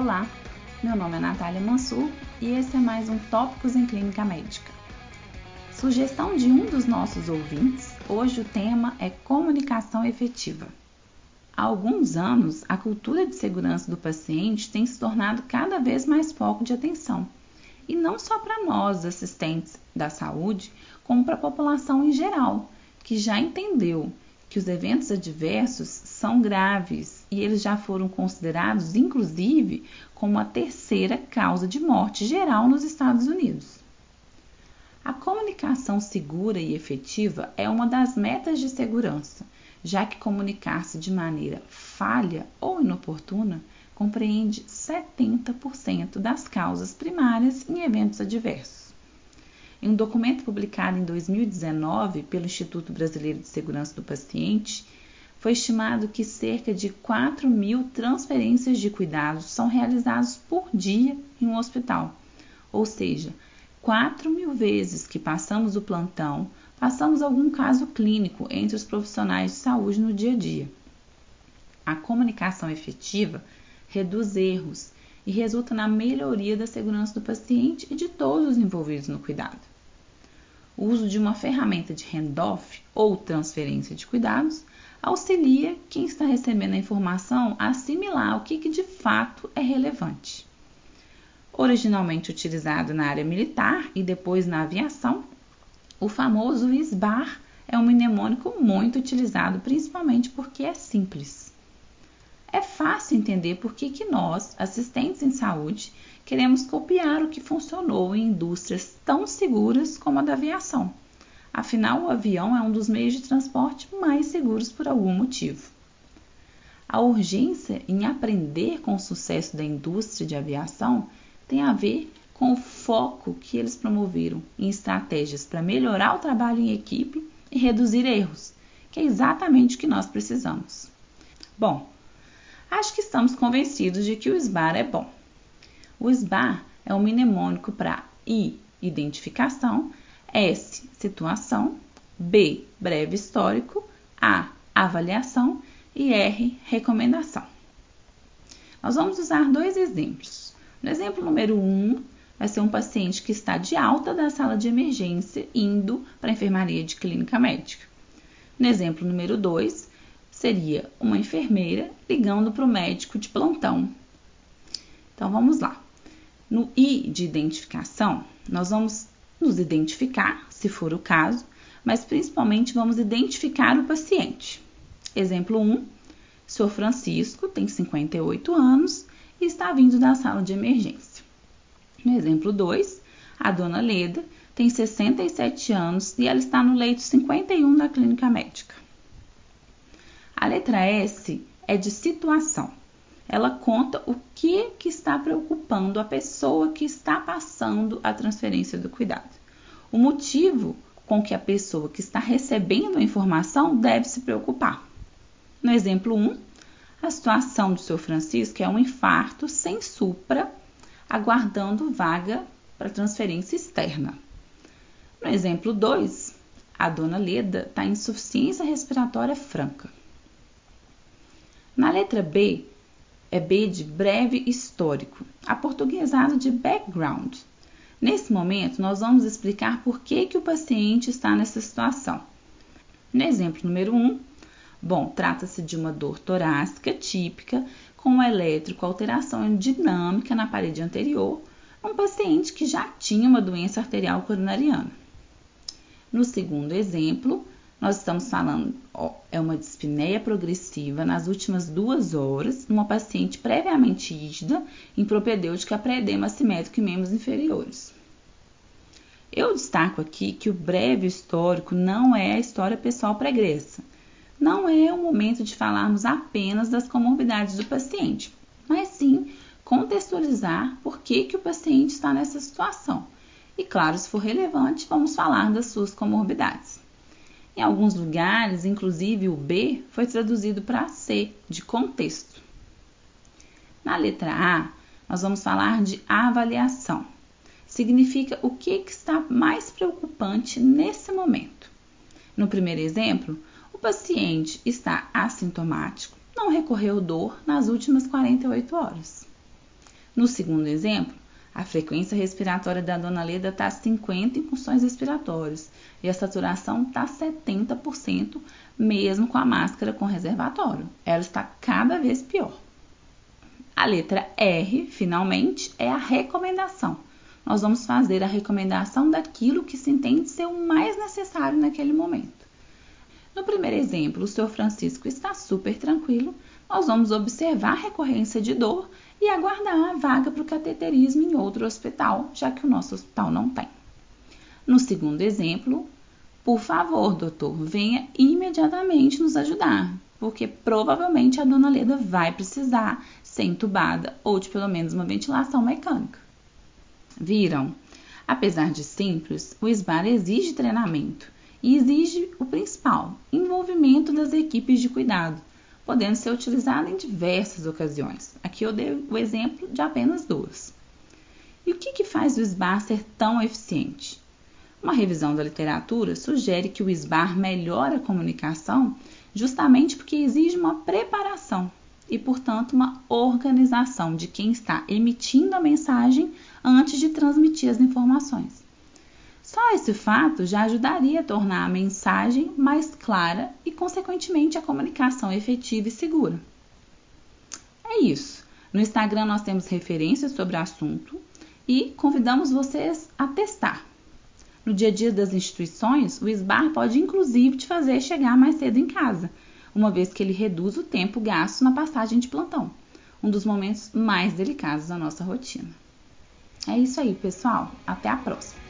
Olá, meu nome é Natália Mansur e esse é mais um Tópicos em Clínica Médica. Sugestão de um dos nossos ouvintes, hoje o tema é comunicação efetiva. Há alguns anos, a cultura de segurança do paciente tem se tornado cada vez mais foco de atenção. E não só para nós, assistentes da saúde, como para a população em geral, que já entendeu que os eventos adversos são graves e eles já foram considerados, inclusive, como a terceira causa de morte geral nos Estados Unidos. A comunicação segura e efetiva é uma das metas de segurança, já que comunicar-se de maneira falha ou inoportuna compreende 70% das causas primárias em eventos adversos. Em um documento publicado em 2019 pelo Instituto Brasileiro de Segurança do Paciente, foi estimado que cerca de 4 mil transferências de cuidados são realizadas por dia em um hospital. Ou seja, 4 mil vezes que passamos o plantão, passamos algum caso clínico entre os profissionais de saúde no dia a dia. A comunicação efetiva reduz erros e resulta na melhoria da segurança do paciente e de todos os envolvidos no cuidado. O uso de uma ferramenta de handoff ou transferência de cuidados auxilia quem está recebendo a informação a assimilar o que, que de fato é relevante. Originalmente utilizado na área militar e depois na aviação, o famoso SBAR é um mnemônico muito utilizado principalmente porque é simples. É fácil entender por que, que nós, assistentes em saúde, queremos copiar o que funcionou em indústrias tão seguras como a da aviação Afinal, o avião é um dos meios de transporte mais seguros por algum motivo. A urgência em aprender com o sucesso da indústria de aviação tem a ver com o foco que eles promoveram em estratégias para melhorar o trabalho em equipe e reduzir erros, que é exatamente o que nós precisamos. Bom, acho que estamos convencidos de que o SBAR é bom. O SBAR é um mnemônico para I, identificação, S. Situação. B. Breve histórico. A. Avaliação. E R. Recomendação. Nós vamos usar dois exemplos. No exemplo número 1, um, vai ser um paciente que está de alta da sala de emergência indo para a enfermaria de clínica médica. No exemplo número 2, seria uma enfermeira ligando para o médico de plantão. Então vamos lá. No I de identificação, nós vamos nos identificar, se for o caso, mas principalmente vamos identificar o paciente. Exemplo 1: Sr. Francisco tem 58 anos e está vindo da sala de emergência. No exemplo 2, a dona Leda tem 67 anos e ela está no leito 51 da clínica médica. A letra S é de situação. Ela conta o que, preocupando a pessoa que está passando a transferência do cuidado. O motivo com que a pessoa que está recebendo a informação deve se preocupar. No exemplo 1, a situação do seu Francisco é um infarto sem supra, aguardando vaga para transferência externa. No exemplo 2, a dona Leda está em insuficiência respiratória franca. Na letra B, é B de breve histórico, aportuguesado de background. Nesse momento, nós vamos explicar por que, que o paciente está nessa situação. No exemplo número 1, um, bom, trata-se de uma dor torácica típica com elétrico alteração dinâmica na parede anterior, um paciente que já tinha uma doença arterial coronariana. No segundo exemplo, nós estamos falando, ó, é uma dispneia progressiva nas últimas duas horas, numa paciente previamente rígida, em propedêutica pré-edema assimétrico em membros inferiores. Eu destaco aqui que o breve histórico não é a história pessoal pregressa. Não é o momento de falarmos apenas das comorbidades do paciente, mas sim contextualizar por que, que o paciente está nessa situação. E claro, se for relevante, vamos falar das suas comorbidades. Em alguns lugares, inclusive o B foi traduzido para C, de contexto. Na letra A, nós vamos falar de avaliação. Significa o que, está mais preocupante nesse momento. No primeiro exemplo, o paciente está assintomático, não recorreu dor nas últimas 48 horas. No segundo exemplo, a frequência respiratória da dona Leda está 50 em funções respiratórias e a saturação está 70%, mesmo com a máscara com reservatório. Ela está cada vez pior. A letra R, finalmente, é a recomendação. Nós vamos fazer a recomendação daquilo que se entende ser o mais necessário naquele momento. No primeiro exemplo, o senhor Francisco está super tranquilo, nós vamos observar a recorrência de dor e aguardar a vaga para o cateterismo em outro hospital, já que o nosso hospital não tem. No segundo exemplo, por favor, doutor, venha imediatamente nos ajudar, porque provavelmente a dona Leda vai precisar ser entubada ou de pelo menos uma ventilação mecânica. Viram? Apesar de simples, o SBAR exige treinamento e exige o principal, envolvimento das equipes de cuidado, podendo ser utilizado em diversas ocasiões. Aqui eu dei o exemplo de apenas duas. E o que, que faz o SBAR ser tão eficiente? Uma revisão da literatura sugere que o SBAR melhora a comunicação justamente porque exige uma preparação e, portanto, uma organização de quem está emitindo a mensagem antes de transmitir as informações. Só esse fato já ajudaria a tornar a mensagem mais clara e, consequentemente, a comunicação efetiva e segura. É isso. No Instagram nós temos referências sobre o assunto e convidamos vocês a testar. No dia a dia das instituições, o SBAR pode inclusive te fazer chegar mais cedo em casa, uma vez que ele reduz o tempo gasto na passagem de plantão, um dos momentos mais delicados da nossa rotina. É isso aí, pessoal. Até a próxima!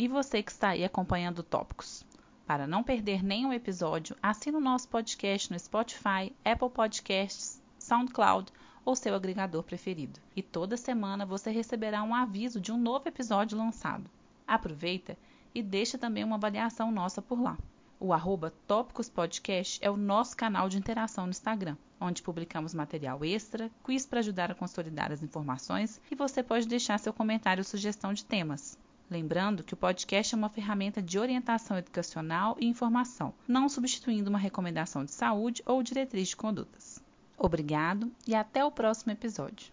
E você que está aí acompanhando Tópicos. Para não perder nenhum episódio, assine o nosso podcast no Spotify, Apple Podcasts, SoundCloud ou seu agregador preferido. E toda semana você receberá um aviso de um novo episódio lançado. Aproveita e deixa também uma avaliação nossa por lá. O arroba Tópicos Podcast é o nosso canal de interação no Instagram, onde publicamos material extra, quiz para ajudar a consolidar as informações e você pode deixar seu comentário ou sugestão de temas. Lembrando que o podcast é uma ferramenta de orientação educacional e informação, não substituindo uma recomendação de saúde ou diretriz de condutas. Obrigado e até o próximo episódio.